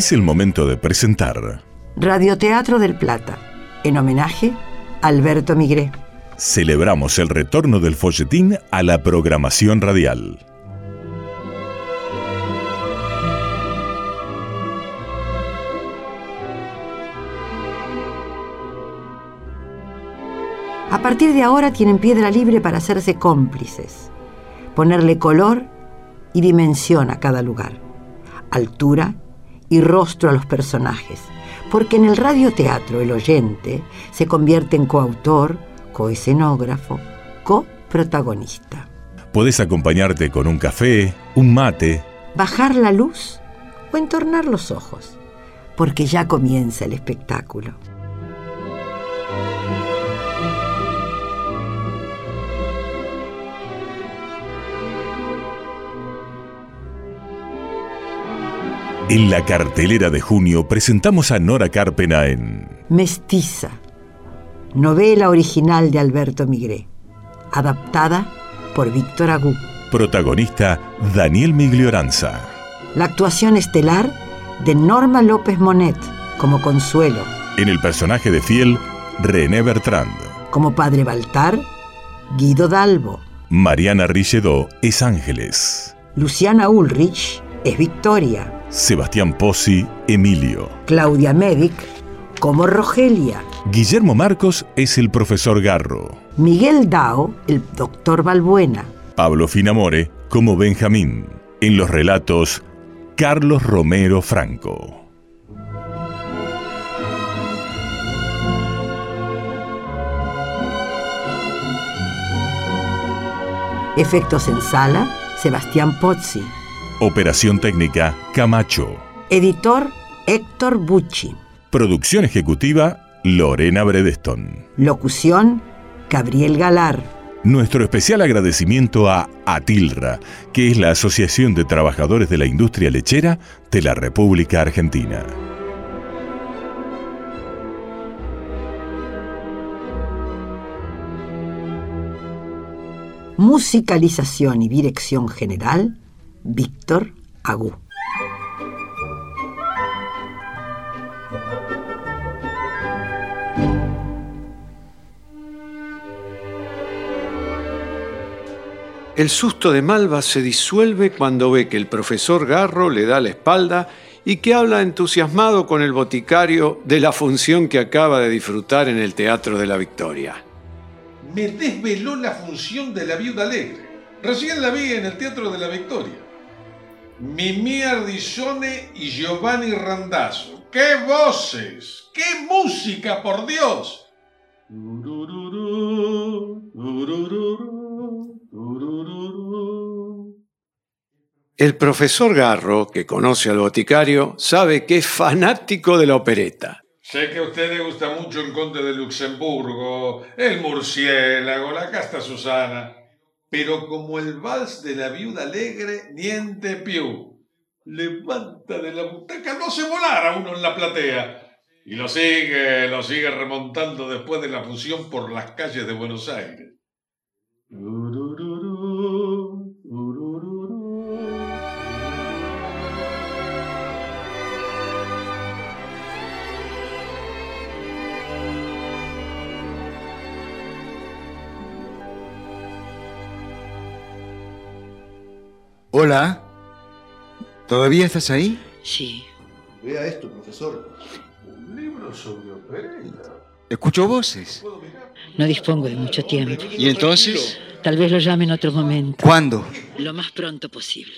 Es el momento de presentar Radioteatro del Plata, en homenaje a Alberto Migré. Celebramos el retorno del folletín a la programación radial. A partir de ahora tienen piedra libre para hacerse cómplices, ponerle color y dimensión a cada lugar, altura y rostro a los personajes, porque en el radioteatro el oyente se convierte en coautor, coescenógrafo, coprotagonista. Puedes acompañarte con un café, un mate, Bajar la luz o entornar los ojos, porque ya comienza el espectáculo. En la cartelera de junio presentamos a Nora Carpena en Mestiza, novela original de Alberto Migré, adaptada por Víctor Agú. protagonista Daniel Miglioranza. La actuación estelar de Norma López Monet como Consuelo, En el personaje de Fiel, René Bertrand. como Padre Baltar, Guido Dalbo, Mariana Richedó es Ángeles. Luciana Ulrich es Victoria, Sebastián Pozzi, Emilio. Claudia Medic como Rogelia, Guillermo Marcos es el profesor Garro. Miguel Dao, el doctor Balbuena, Pablo Finamore como Benjamín. En los relatos, Carlos Romero Franco. efectos en sala, Sebastián Pozzi, Operación técnica, Camacho. editor Héctor Bucci, Producción ejecutiva, Lorena Bredeston. locución Gabriel Galar, Nuestro especial agradecimiento a ATILRA, que es la Asociación de Trabajadores de la Industria Lechera de la República Argentina. musicalización y dirección general, Víctor Agú. El susto de Malva se disuelve cuando ve que el profesor Garro le da la espalda y que habla entusiasmado con el boticario de la función que acaba de disfrutar en el Teatro de la Victoria. Me desveló la función de la viuda alegre. Recién la vi en el Teatro de la Victoria. Mimì Ardisone y Giovanni Randazzo. ¡Qué voces! ¡Qué música, por Dios! El profesor Garro, que conoce al boticario, sabe que es fanático de la opereta. Sé que a usted le gusta mucho el Conde de Luxemburgo, el murciélago, la casta Susana. Pero como el vals de la viuda alegre, niente più. Levanta de la butaca, no se volara uno en la platea. Y lo sigue, lo sigue remontando después de la fusión por las calles de Buenos Aires. Hola. ¿Todavía estás ahí? Sí. Vea esto, profesor. Un libro sobre opereta. Escucho voces. No dispongo de mucho tiempo. ¿Y entonces? Tal vez lo llame en otro momento. ¿Cuándo? Lo más pronto posible.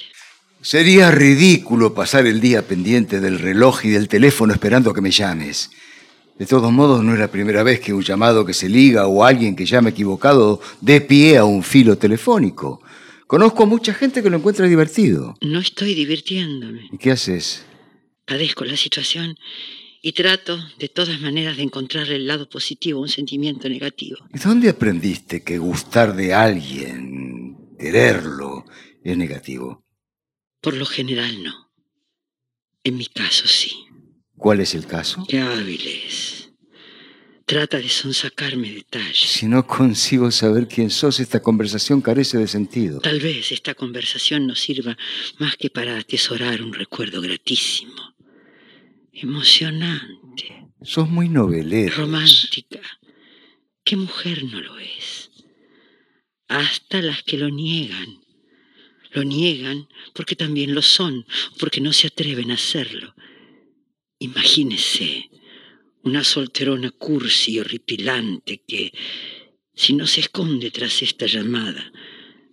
Sería ridículo pasar el día pendiente del reloj y del teléfono esperando que me llames. De todos modos, no es la primera vez que un llamado que se liga o alguien que llama equivocado dé pie a un filo telefónico. Conozco a mucha gente que lo encuentra divertido. No estoy divirtiéndome. ¿Y qué haces? Padezco la situación y trato de todas maneras de encontrarle el lado positivo a un sentimiento negativo. ¿Y dónde aprendiste que gustar de alguien, quererlo, es negativo? Por lo general no. En mi caso sí. ¿Cuál es el caso? Qué hábil es. Trata de sonsacarme detalles. Si no consigo saber quién sos, esta conversación carece de sentido. Tal vez esta conversación no sirva más que para atesorar un recuerdo gratísimo. Emocionante. Sos muy novelera. Romántica. ¿Qué mujer no lo es? Hasta las que lo niegan. Lo niegan porque también lo son, porque no se atreven a hacerlo. Imagínese una solterona cursi y horripilante que, si no se esconde tras esta llamada,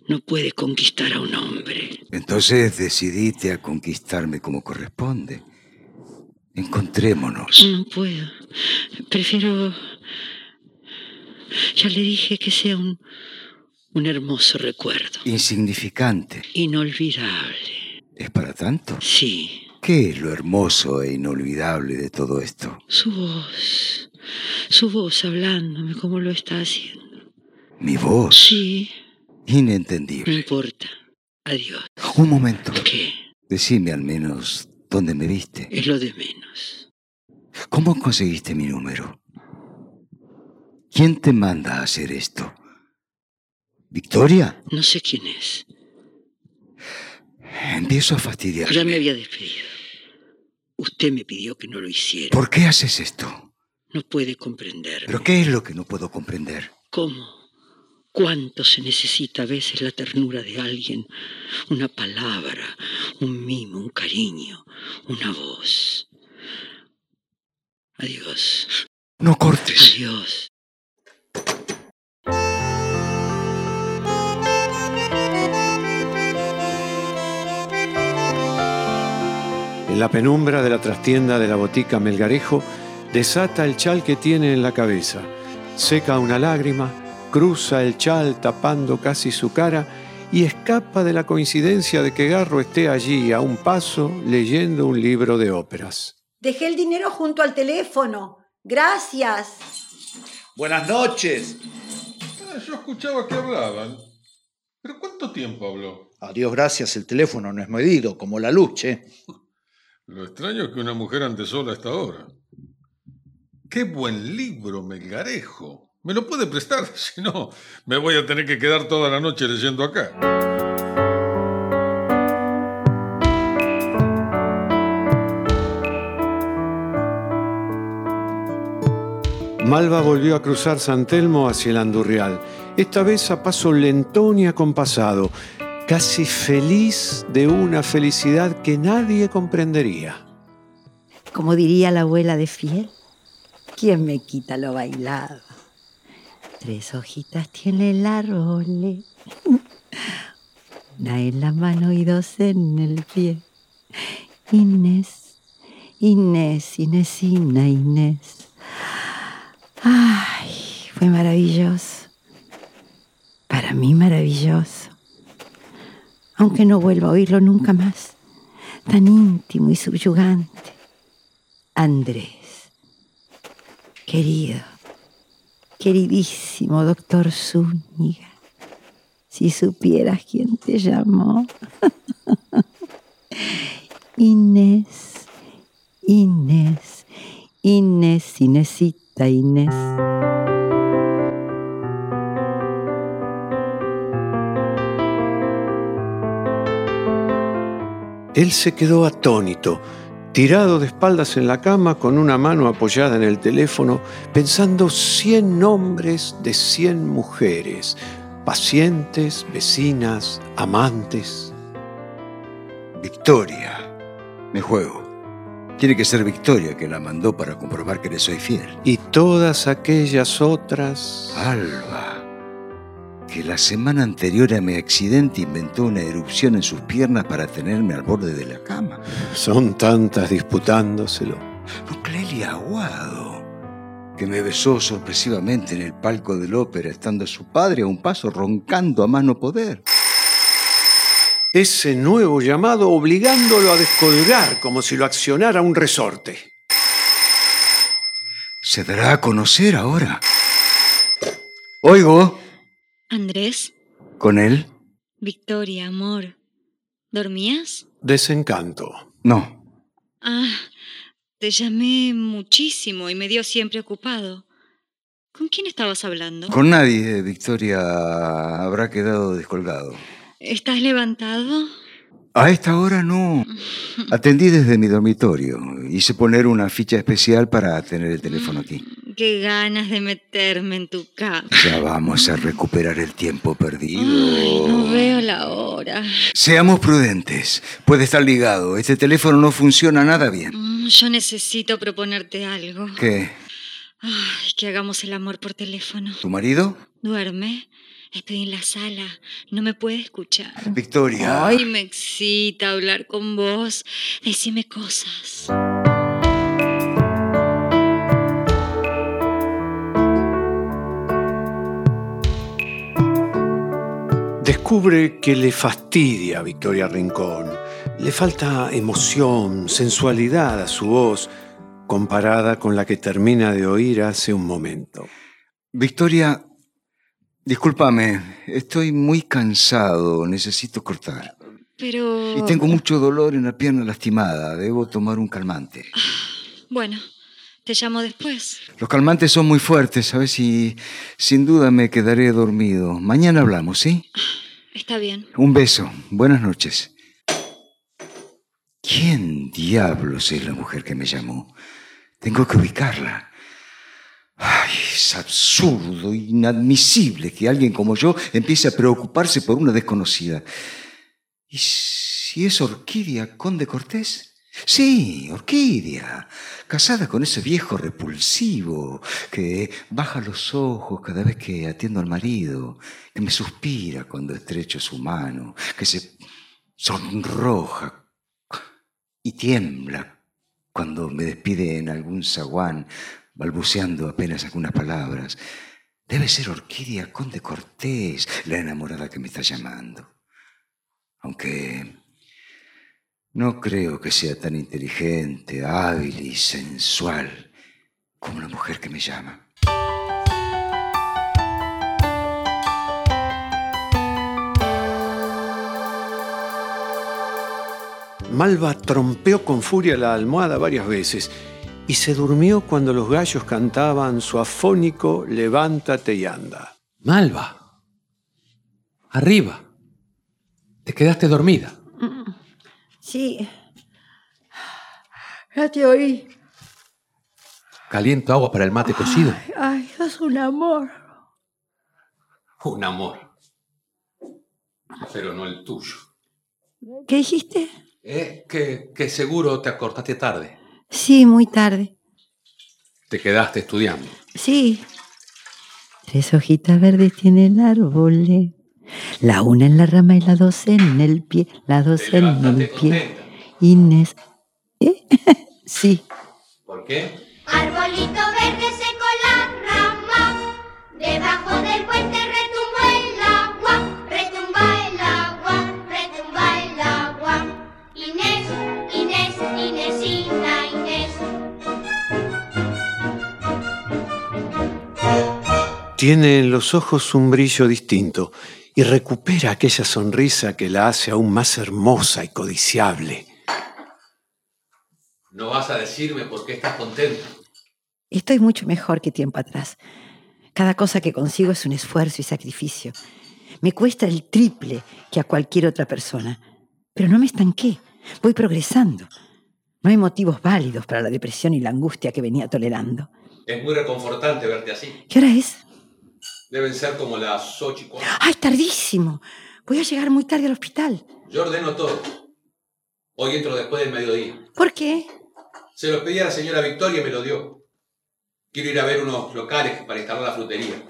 no puede conquistar a un hombre. Entonces decidiste a conquistarme como corresponde. Encontrémonos. No puedo. Prefiero... Ya le dije que sea un, un hermoso recuerdo. Insignificante. Inolvidable. ¿Es para tanto? Sí. ¿Qué es lo hermoso e inolvidable de todo esto? Su voz. Su voz hablándome como lo está haciendo. ¿Mi voz? Sí. No Inentendible. importa. Adiós. Un momento. ¿Qué? Decime al menos dónde me viste. Es lo de menos. ¿Cómo conseguiste mi número? ¿Quién te manda a hacer esto? ¿Victoria? No sé quién es. Empiezo a fastidiar. Ya me había despedido. Usted me pidió que no lo hiciera. ¿Por qué haces esto? No puede comprender. ¿Pero qué es lo que no puedo comprender? ¿Cómo? ¿Cuánto se necesita a veces la ternura de alguien? Una palabra, un mimo, un cariño, una voz. Adiós. No cortes. Adiós. En la penumbra de la trastienda de la botica Melgarejo, desata el chal que tiene en la cabeza. Seca una lágrima, cruza el chal tapando casi su cara y escapa de la coincidencia de que Garro esté allí a un paso leyendo un libro de óperas. Dejé el dinero junto al teléfono. Gracias. Buenas noches. Ah, Yo escuchaba que hablaban. ¿Pero cuánto tiempo habló? A Dios gracias, el teléfono no es medido, como la luz, che. Lo extraño es que una mujer ande sola a esta hora. ¡Qué buen libro, Melgarejo! ¿Me lo puede prestar? Si no, me voy a tener que quedar toda la noche leyendo acá. Malva volvió a cruzar San Telmo hacia el Andurrial, esta vez a paso lentón y acompasado, casi feliz de una felicidad que nadie comprendería. Como diría la abuela de Fiel, ¿quién me quita lo bailado? Tres hojitas tiene el árbol, una en la mano y dos en el pie. Inés, Inés, Inésina, Inés. Ay, fue maravilloso. Para mí maravilloso. Aunque no vuelva a oírlo nunca más. Tan íntimo y subyugante. Andrés. Querido, queridísimo doctor Zúñiga. Si supieras quién te llamó. Inés, Inés, Inés, Inésita, Inés. Él se quedó atónito, tirado de espaldas en la cama con una mano apoyada en el teléfono, pensando cien nombres de cien mujeres, pacientes, vecinas, amantes. Victoria. Me juego. Tiene que ser Victoria que la mandó para comprobar que le soy fiel. Y todas aquellas otras... Alba, que la semana anterior a mi accidente inventó una erupción en sus piernas para tenerme al borde de la cama. Son tantas disputándoselo. No, Clelia Aguado, que me besó sorpresivamente en el palco del ópera, estando su padre a un paso roncando a mano poder. Ese nuevo llamado obligándolo a descolgar como si lo accionara un resorte. ¿Se dará a conocer ahora? Oigo, Andrés, ¿con él? Victoria, amor. ¿Dormías? Desencanto. No. Ah, te llamé muchísimo y me dio siempre ocupado. ¿Con quién estabas hablando? Con nadie, Victoria habrá quedado descolgado. ¿Estás levantado? A esta hora no. Atendí desde mi dormitorio. Hice poner una ficha especial para tener el teléfono aquí. Qué ganas de meterme en tu cama. Ya vamos a recuperar el tiempo perdido. Ay, no veo la hora. Seamos prudentes. Puede estar ligado. Este teléfono no funciona nada bien. Mm, Yo necesito proponerte algo. ¿Qué? Ay, que hagamos el amor por teléfono. ¿Tu marido? Duerme. Estoy en la sala. No me puede escuchar. Victoria. Ay, me excita hablar con vos. Decime cosas. Descubre que le fastidia a Victoria Rincón. Le falta emoción, sensualidad a su voz, comparada con la que termina de oír hace un momento. Victoria, discúlpame. Estoy muy cansado. Necesito cortar. Pero... Y tengo mucho dolor en la pierna lastimada. Debo tomar un calmante. Bueno, te llamo después. Los calmantes son muy fuertes, ¿sabes? Y sin duda me quedaré dormido. Mañana hablamos, ¿sí? Está bien. Un beso. Buenas noches. ¿Quién diablos es la mujer que me llamó? Tengo que ubicarla. Ay, es absurdo, inadmisible que alguien como yo empiece a preocuparse por una desconocida. ¿Y si es Orquídea Conde Cortés? Sí, Orquídea, casada con ese viejo repulsivo que baja los ojos cada vez que atiendo al marido, que me suspira cuando estrecho su mano, que se sonroja y tiembla cuando me despide en algún zaguán, balbuceando apenas algunas palabras. Debe ser Orquídea Conde Cortés, la enamorada que me está llamando. Aunque no creo que sea tan inteligente, hábil y sensual como la mujer que me llama. Malva trompeó con furia la almohada varias veces y se durmió cuando los gallos cantaban su afónico Levántate y anda. Malva. Arriba. Te quedaste dormida. Sí. Ya te oí. Caliento agua para el mate cocido. Ay, sos un amor. Un amor. Pero no el tuyo. ¿Qué dijiste? Eh, que, que seguro te acortaste tarde. Sí, muy tarde. Te quedaste estudiando. Sí. Tres hojitas verdes tiene el árbol. La una en la rama y la dos en el pie. La dos en el pie. Inés. ¿Eh? sí. ¿Por qué? Arbolito verde seco la rama, debajo del puente retumba el agua, retumba el agua, retumba el agua. Inés, Inés, Inésita, Inés. Tiene en los ojos un brillo distinto y recupera aquella sonrisa que la hace aún más hermosa y codiciable. No vas a decirme por qué estás contento. Estoy mucho mejor que tiempo atrás. Cada cosa que consigo es un esfuerzo y sacrificio. Me cuesta el triple que a cualquier otra persona. Pero no me estanqué. Voy progresando. No hay motivos válidos para la depresión y la angustia que venía tolerando. Es muy reconfortante verte así. ¿Qué hora es? Deben ser como las ocho y cuarto. ¡Ay, tardísimo! Voy a llegar muy tarde al hospital. Yo ordeno todo. Hoy entro después del mediodía. ¿Por qué? Se lo pedí a la señora Victoria y me lo dio. Quiero ir a ver unos locales para instalar la frutería.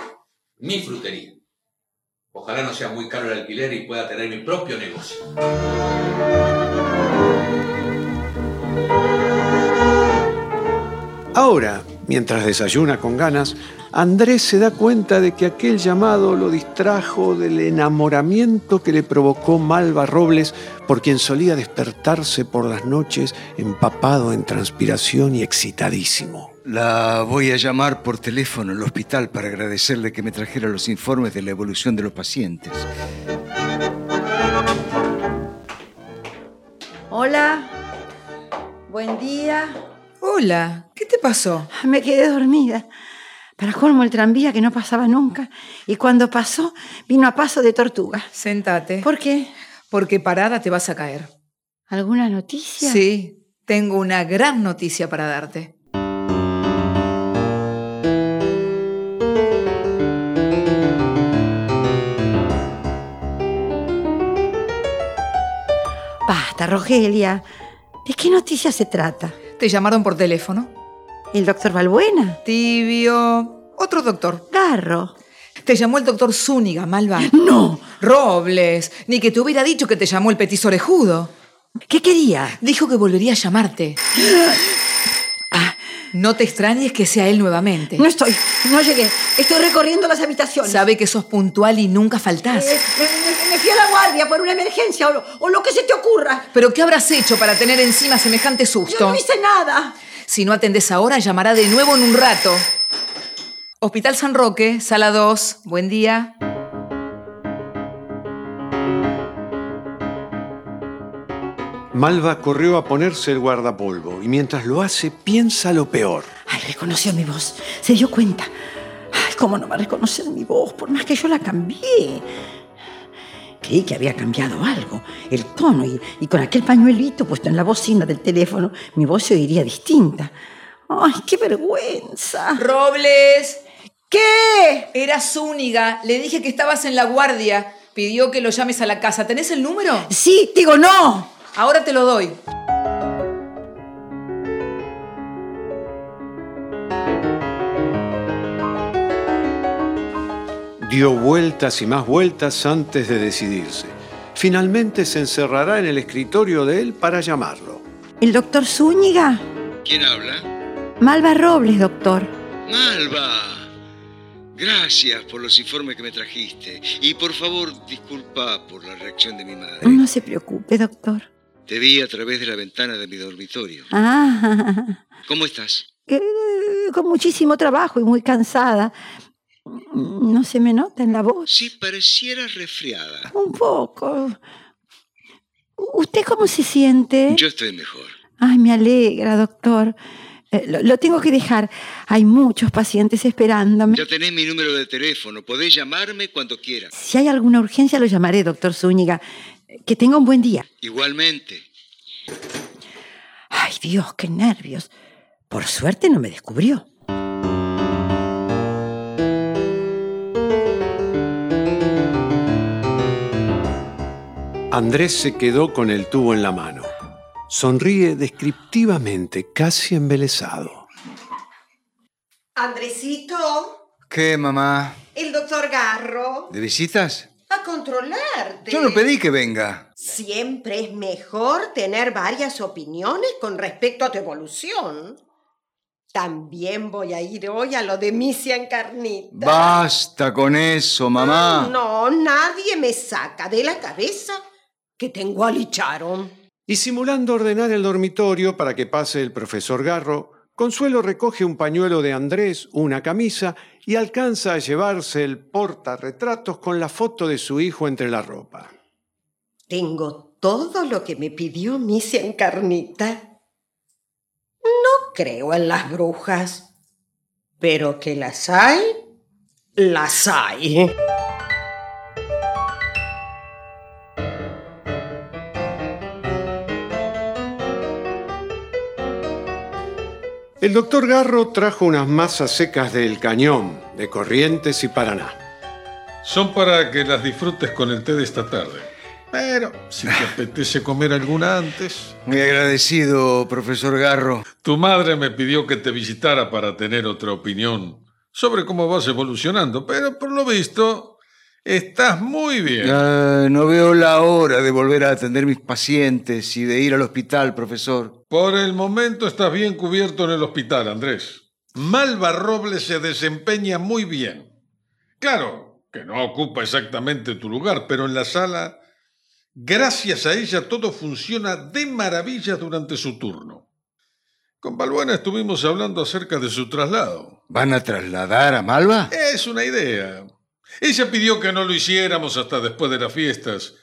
Mi frutería. Ojalá no sea muy caro el alquiler y pueda tener mi propio negocio. Ahora, mientras desayuna con ganas, Andrés se da cuenta de que aquel llamado lo distrajo del enamoramiento que le provocó Malva Robles, por quien solía despertarse por las noches empapado en transpiración y excitadísimo. La voy a llamar por teléfono al hospital para agradecerle que me trajera los informes de la evolución de los pacientes. Hola. Buen día. Hola, ¿qué te pasó? Me quedé dormida. Para colmo el tranvía que no pasaba nunca. Y cuando pasó, vino a paso de tortuga. Sentate. ¿Por qué? Porque parada te vas a caer. ¿Alguna noticia? Sí, tengo una gran noticia para darte. Basta, Rogelia. ¿De qué noticia se trata? Te llamaron por teléfono. ¿El doctor Valbuena? Tibio. Otro doctor. Garro. Te llamó el doctor Zúñiga, Malva. ¡No! Robles. Ni que te hubiera dicho que te llamó el petiso orejudo. ¿Qué quería? Dijo que volvería a llamarte. No te extrañes que sea él nuevamente. No estoy. No llegué. Estoy recorriendo las habitaciones. Sabe que sos puntual y nunca faltás. Eh, me, me- fui a la guardia por una emergencia o, lo- o lo que se te ocurra. ¿Pero qué habrás hecho para tener encima semejante Yo susto? no hice nada. Si no atendes ahora, llamará de nuevo en un rato. Hospital San Roque, sala 2. Buen día. Malva corrió a ponerse el guardapolvo y mientras lo hace piensa lo peor. Ay, reconoció mi voz. Se dio cuenta. Ay, ¿cómo no va a reconocer mi voz? Por más que yo la cambié. Creí que había cambiado algo, el tono, y, y con aquel pañuelito puesto en la bocina del teléfono, mi voz se oiría distinta. ¡Ay, qué vergüenza! Robles. ¿Qué? Era Zúñiga. Le dije que estabas en la guardia. Pidió que lo llames a la casa. ¿Tenés el número? Sí, digo no. Ahora te lo doy. Dio vueltas y más vueltas antes de decidirse. Finalmente se encerrará en el escritorio de él para llamarlo. ¿El doctor Zúñiga? ¿Quién habla? Malva Robles, doctor. Malva. Gracias por los informes que me trajiste. Y por favor, disculpa por la reacción de mi madre. No se preocupe, doctor. Te vi a través de la ventana de mi dormitorio. Ah, ¿Cómo estás? eh, con muchísimo trabajo y muy cansada. No se me nota en la voz. Sí, parecieras resfriada. Un poco. ¿Usted cómo se siente? Yo estoy mejor. Ay, me alegra, doctor. Eh, lo, lo tengo que dejar. Hay muchos pacientes esperándome. Ya tenés mi número de teléfono. Podés llamarme cuando quieras. Si hay alguna urgencia, lo llamaré, doctor Zúñiga. Que tenga un buen día. Igualmente. Ay, Dios, qué nervios. Por suerte no me descubrió. Andrés se quedó con el tubo en la mano. Sonríe descriptivamente, casi embelesado. Andresito, ¿Qué, mamá? el doctor Garro, ¿De visitas? A controlarte. Yo no pedí que venga. Siempre es mejor tener varias opiniones con respecto a tu evolución. También voy a ir hoy a lo de misia en carnita. Basta con eso, mamá. No, nadie me saca de la cabeza que tengo a Licharon. Y simulando ordenar el dormitorio para que pase el profesor Garro, Consuelo recoge un pañuelo de Andrés, una camisa y alcanza a llevarse el portarretratos con la foto de su hijo entre la ropa. Tengo todo lo que me pidió misia en carnita. No creo en las brujas, pero que las hay, las hay. El doctor Garro trajo unas masas secas del cañón, de Corrientes y Paraná. Son para que las disfrutes con el té de esta tarde. Pero si te apetece comer alguna antes. Muy agradecido, profesor Garro. Tu madre me pidió que te visitara para tener otra opinión sobre cómo vas evolucionando, pero por lo visto estás muy bien. Ah, no veo la hora de volver a atender mis pacientes y de ir al hospital, profesor. Por el momento estás bien cubierto en el hospital, Andrés. Malva Robles se desempeña muy bien. Claro que no ocupa exactamente tu lugar, pero en la sala, gracias a ella, todo funciona de maravilla durante su turno. Con Balbuena estuvimos hablando acerca de su traslado. ¿Van a trasladar a Malva? Es una idea. Ella pidió que no lo hiciéramos hasta después de las fiestas.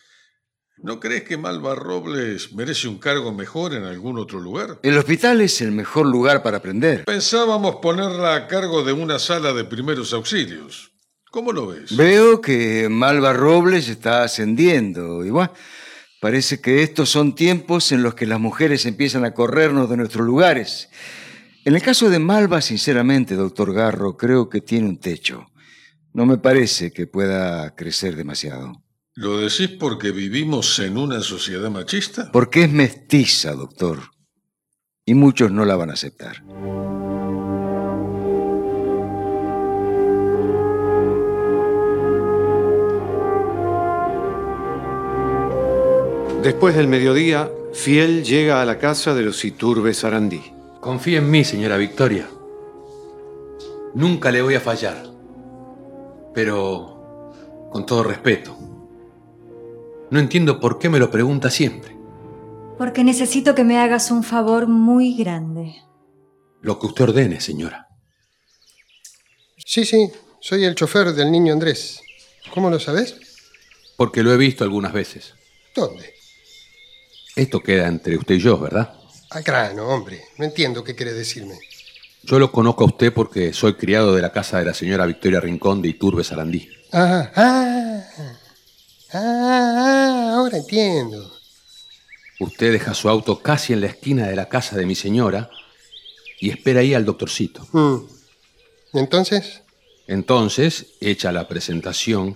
¿No crees que Malva Robles merece un cargo mejor en algún otro lugar? El hospital es el mejor lugar para aprender. Pensábamos ponerla a cargo de una sala de primeros auxilios. ¿Cómo lo ves? Veo que Malva Robles está ascendiendo. Y bueno, Parece que estos son tiempos en los que las mujeres empiezan a corrernos de nuestros lugares. En el caso de Malva, sinceramente, doctor Garro, creo que tiene un techo. No me parece que pueda crecer demasiado. ¿Lo decís porque vivimos en una sociedad machista? Porque es mestiza, doctor. Y muchos no la van a aceptar. Después del mediodía, Fiel llega a la casa de los Iturbes Sarandí. Confía en mí, señora Victoria. Nunca le voy a fallar. Pero, con todo respeto, no entiendo por qué me lo pregunta siempre. Porque necesito que me hagas un favor muy grande. Lo que usted ordene, señora. Sí, sí, soy el chofer del niño Andrés. ¿Cómo lo sabes? Porque lo he visto algunas veces. ¿Dónde? Esto queda entre usted y yo, ¿verdad? Al grano, hombre. No entiendo qué quiere decirme. Yo lo conozco a usted porque soy criado de la casa de la señora Victoria Rincón de Iturbe Sarandí. Ah, ah, ah, ah, ahora entiendo. Usted deja su auto casi en la esquina de la casa de mi señora y espera ahí al doctorcito. Mm. ¿Entonces? Entonces, hecha la presentación,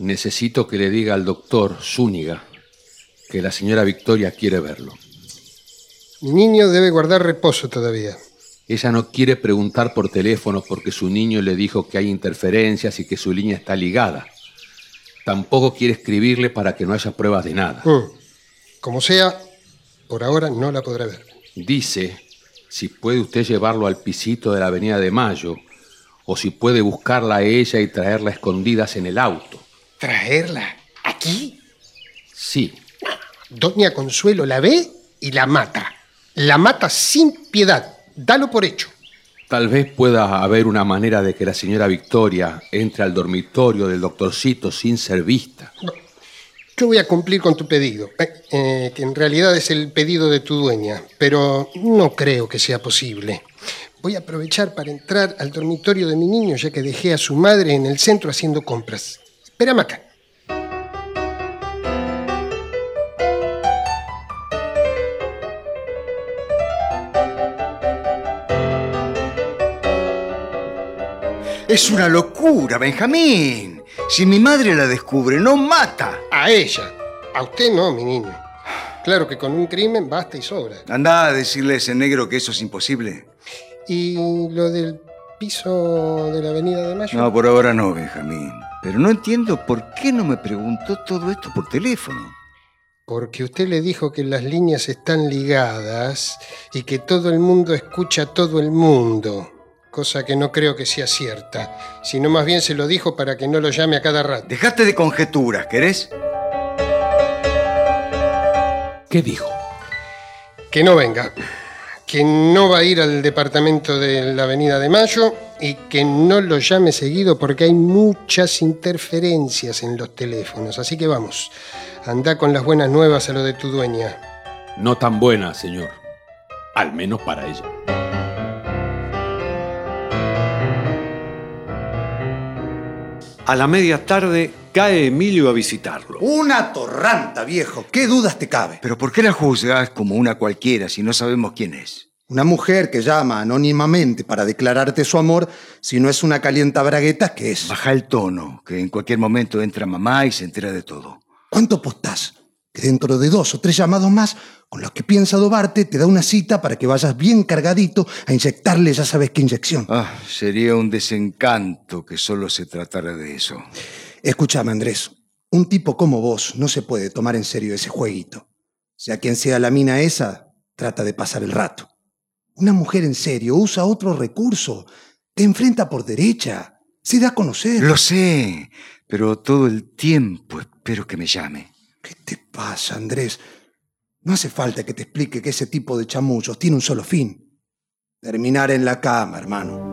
necesito que le diga al doctor Zúñiga que la señora Victoria quiere verlo. Mi niño debe guardar reposo todavía. Ella no quiere preguntar por teléfono porque su niño le dijo que hay interferencias y que su línea está ligada. Tampoco quiere escribirle para que no haya pruebas de nada. Mm. Como sea, por ahora no la podrá ver. Dice si puede usted llevarlo al pisito de la Avenida de Mayo o si puede buscarla a ella y traerla a escondidas en el auto. ¿Traerla? ¿Aquí? Sí. Doña Consuelo la ve y la mata. La mata sin piedad. Dalo por hecho. Tal vez pueda haber una manera de que la señora Victoria entre al dormitorio del doctorcito sin ser vista. Yo voy a cumplir con tu pedido, eh, eh, que en realidad es el pedido de tu dueña, pero no creo que sea posible. Voy a aprovechar para entrar al dormitorio de mi niño, ya que dejé a su madre en el centro haciendo compras. Espérame acá. Es una locura, Benjamín. Si mi madre la descubre, no mata. A ella. A usted no, mi niño. Claro que con un crimen basta y sobra. Anda a decirle a ese negro que eso es imposible. ¿Y lo del piso de la Avenida de Mayo? No, por ahora no, Benjamín. Pero no entiendo por qué no me preguntó todo esto por teléfono. Porque usted le dijo que las líneas están ligadas y que todo el mundo escucha a todo el mundo. Cosa que no creo que sea cierta, sino más bien se lo dijo para que no lo llame a cada rato. Dejaste de conjeturas, ¿querés? ¿Qué dijo? Que no venga, que no va a ir al departamento de la Avenida de Mayo y que no lo llame seguido porque hay muchas interferencias en los teléfonos. Así que vamos, anda con las buenas nuevas a lo de tu dueña. No tan buena, señor. Al menos para ella. A la media tarde cae Emilio a visitarlo. Una torranta, viejo. ¿Qué dudas te cabe? Pero ¿por qué la juzgas como una cualquiera si no sabemos quién es? Una mujer que llama anónimamente para declararte su amor, si no es una calienta bragueta, ¿qué es? Baja el tono, que en cualquier momento entra mamá y se entera de todo. ¿Cuánto postás? Que dentro de dos o tres llamados más, con los que piensa adobarte, te da una cita para que vayas bien cargadito a inyectarle ya sabes qué inyección. Ah, sería un desencanto que solo se tratara de eso. Escúchame, Andrés. Un tipo como vos no se puede tomar en serio ese jueguito. Sea quien sea la mina esa, trata de pasar el rato. Una mujer en serio usa otro recurso. Te enfrenta por derecha. Se da a conocer. Lo sé, pero todo el tiempo espero que me llame. ¿Qué te pasa, Andrés? No hace falta que te explique que ese tipo de chamullos tiene un solo fin. Terminar en la cama, hermano.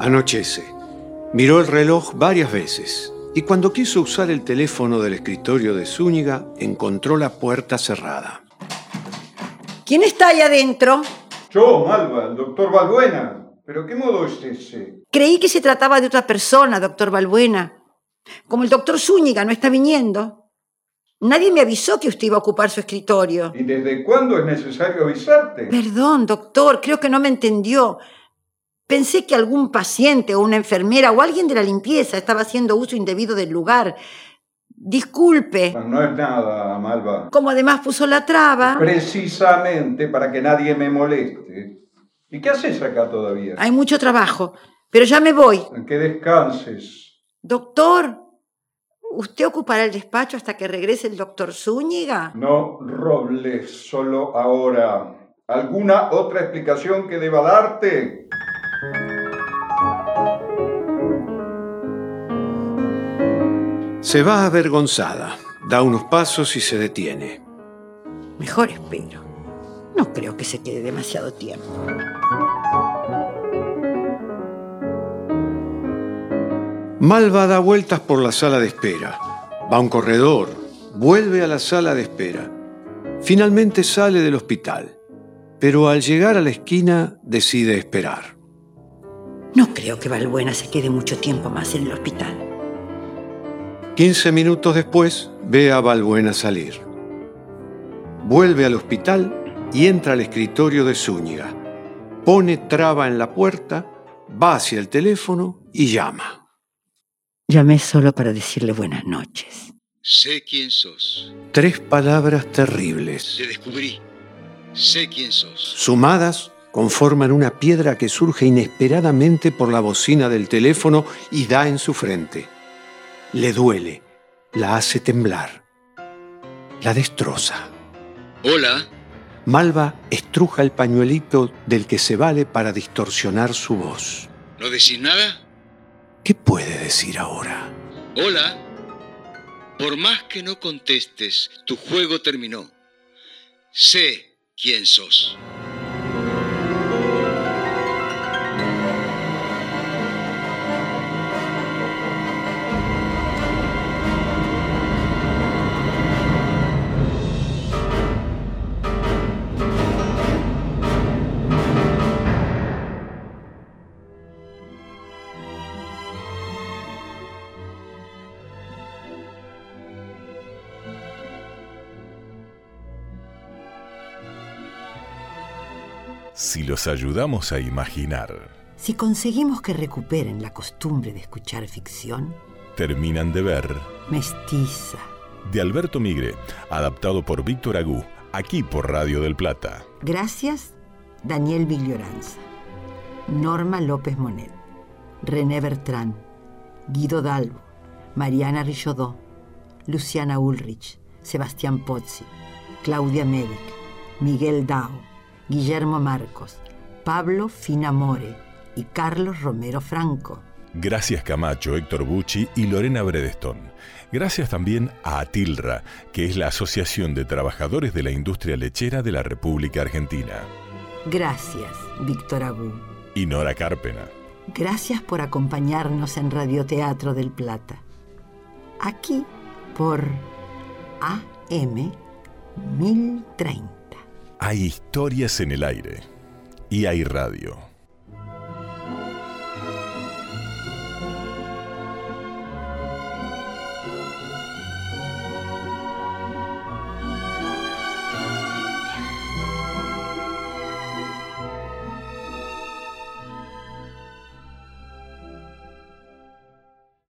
Anochece. Miró el reloj varias veces y cuando quiso usar el teléfono del escritorio de Zúñiga encontró la puerta cerrada. ¿Quién está ahí adentro? Yo, Malva, el doctor Balbuena. ¿Pero qué modo es ese? Creí que se trataba de otra persona, doctor Balbuena. Como el doctor Zúñiga no está viniendo. Nadie me avisó que usted iba a ocupar su escritorio. ¿Y desde cuándo es necesario avisarte? Perdón, doctor, creo que no me entendió. Pensé que algún paciente o una enfermera o alguien de la limpieza estaba haciendo uso indebido del lugar. Disculpe. No es nada, Malva. Como además puso la traba. Precisamente para que nadie me moleste. ¿Y qué haces acá todavía? Hay mucho trabajo, pero ya me voy. Que descanses. Doctor, ¿usted ocupará el despacho hasta que regrese el doctor Zúñiga? No, Robles, solo ahora. ¿Alguna otra explicación que deba darte? Se va avergonzada, da unos pasos y se detiene. Mejor espero. No creo que se quede demasiado tiempo. Malva da vueltas por la sala de espera. Va a un corredor, vuelve a la sala de espera. Finalmente sale del hospital, pero al llegar a la esquina decide esperar. No creo que Valbuena se quede mucho tiempo más en el hospital. 15 minutos después ve a Valbuena salir. Vuelve al hospital y entra al escritorio de Zúñiga. Pone traba en la puerta, va hacia el teléfono y llama. Llamé solo para decirle buenas noches. Sé quién sos. Tres palabras terribles, Te descubrí. Sé quién sos. sumadas, conforman una piedra que surge inesperadamente por la bocina del teléfono y da en su frente. Le duele, la hace temblar, la destroza. Hola. Malva estruja el pañuelito del que se vale para distorsionar su voz. ¿No decís nada? ¿Qué puede decir ahora? Hola. Por más que no contestes, tu juego terminó. Sé quién sos. Si los ayudamos a imaginar, Si conseguimos que recuperen la costumbre de escuchar ficción, terminan de ver mestiza, de Alberto Migre, adaptado por Víctor Agú, aquí por Radio del Plata. Gracias, Daniel Viglioranza, Norma López Monet, René Bertrán, Guido Dalbo, Mariana Richaudot, Luciana Ulrich, Sebastián Pozzi, Claudia Medic, Miguel Dao, Guillermo Marcos, Pablo Finamore y Carlos Romero Franco. Gracias Camacho, Héctor Bucci y Lorena Bredestón. Gracias también a Atilra, que es la Asociación de Trabajadores de la Industria Lechera de la República Argentina. Gracias, Víctor Agú. Y Nora Carpena. Gracias por acompañarnos en Radioteatro del Plata. Aquí por AM 1030. Hay historias en el aire y hay radio.